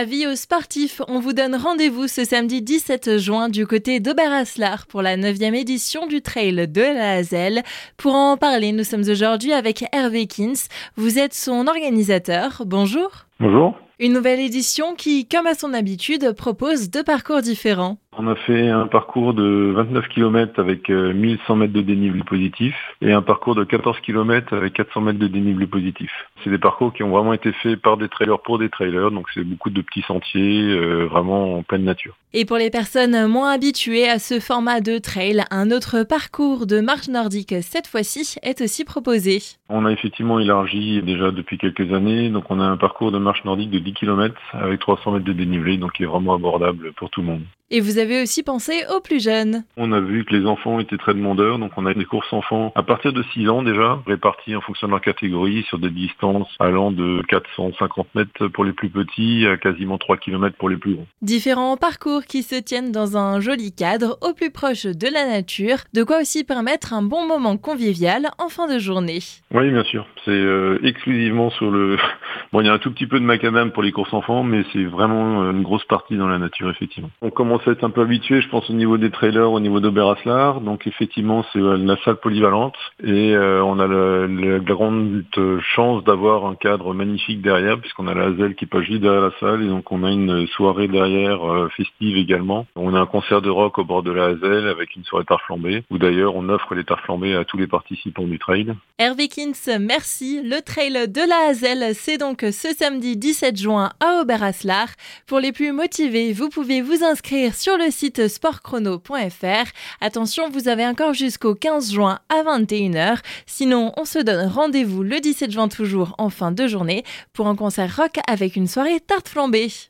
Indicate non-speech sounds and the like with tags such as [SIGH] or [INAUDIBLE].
Avis aux sportifs, on vous donne rendez-vous ce samedi 17 juin du côté d'Oberaslar pour la 9e édition du Trail de la Hazel. Pour en parler, nous sommes aujourd'hui avec Hervé Kins. Vous êtes son organisateur. Bonjour. Bonjour. Une nouvelle édition qui, comme à son habitude, propose deux parcours différents. On a fait un parcours de 29 km avec 1100 euh, mètres de dénivelé positif et un parcours de 14 km avec 400 mètres de dénivelé positif. C'est des parcours qui ont vraiment été faits par des trailers pour des trailers, donc c'est beaucoup de petits sentiers, euh, vraiment en pleine nature. Et pour les personnes moins habituées à ce format de trail, un autre parcours de marche nordique cette fois-ci est aussi proposé. On a effectivement élargi déjà depuis quelques années, donc on a un parcours de marche nordique de 10 km avec 300 mètres de dénivelé, donc qui est vraiment abordable pour tout le monde. Et vous avez aussi pensé aux plus jeunes. On a vu que les enfants étaient très demandeurs, donc on a des courses enfants à partir de 6 ans déjà, réparties en fonction de leur catégorie sur des distances allant de 450 mètres pour les plus petits à quasiment 3 km pour les plus grands. Différents parcours qui se tiennent dans un joli cadre au plus proche de la nature, de quoi aussi permettre un bon moment convivial en fin de journée. Oui, bien sûr. C'est euh, exclusivement sur le... [LAUGHS] Bon, il y a un tout petit peu de macadam pour les courses enfants, mais c'est vraiment euh, une grosse partie dans la nature, effectivement. On commence commence être un peu habitué, je pense, au niveau des trailers, au niveau d'Oberaslar. Donc effectivement, c'est euh, la salle polyvalente et euh, on a la, grande chance d'avoir un cadre magnifique derrière, puisqu'on a la Hazel qui passe juste derrière la salle et donc on a une soirée derrière euh, festive également. On a un concert de rock au bord de la Hazel avec une soirée tarte flambée, où d'ailleurs on offre les tartes à tous les participants du trail. Hervé Kins, merci. Le trail de la Hazel, c'est donc ce samedi 17 juin à Oberaslar. Pour les plus motivés, vous pouvez vous inscrire sur le site sportchrono.fr. Attention, vous avez encore jusqu'au 15 juin à 21h. Sinon, on se donne rendez-vous le 17 juin toujours en fin de journée pour un concert rock avec une soirée tarte flambée.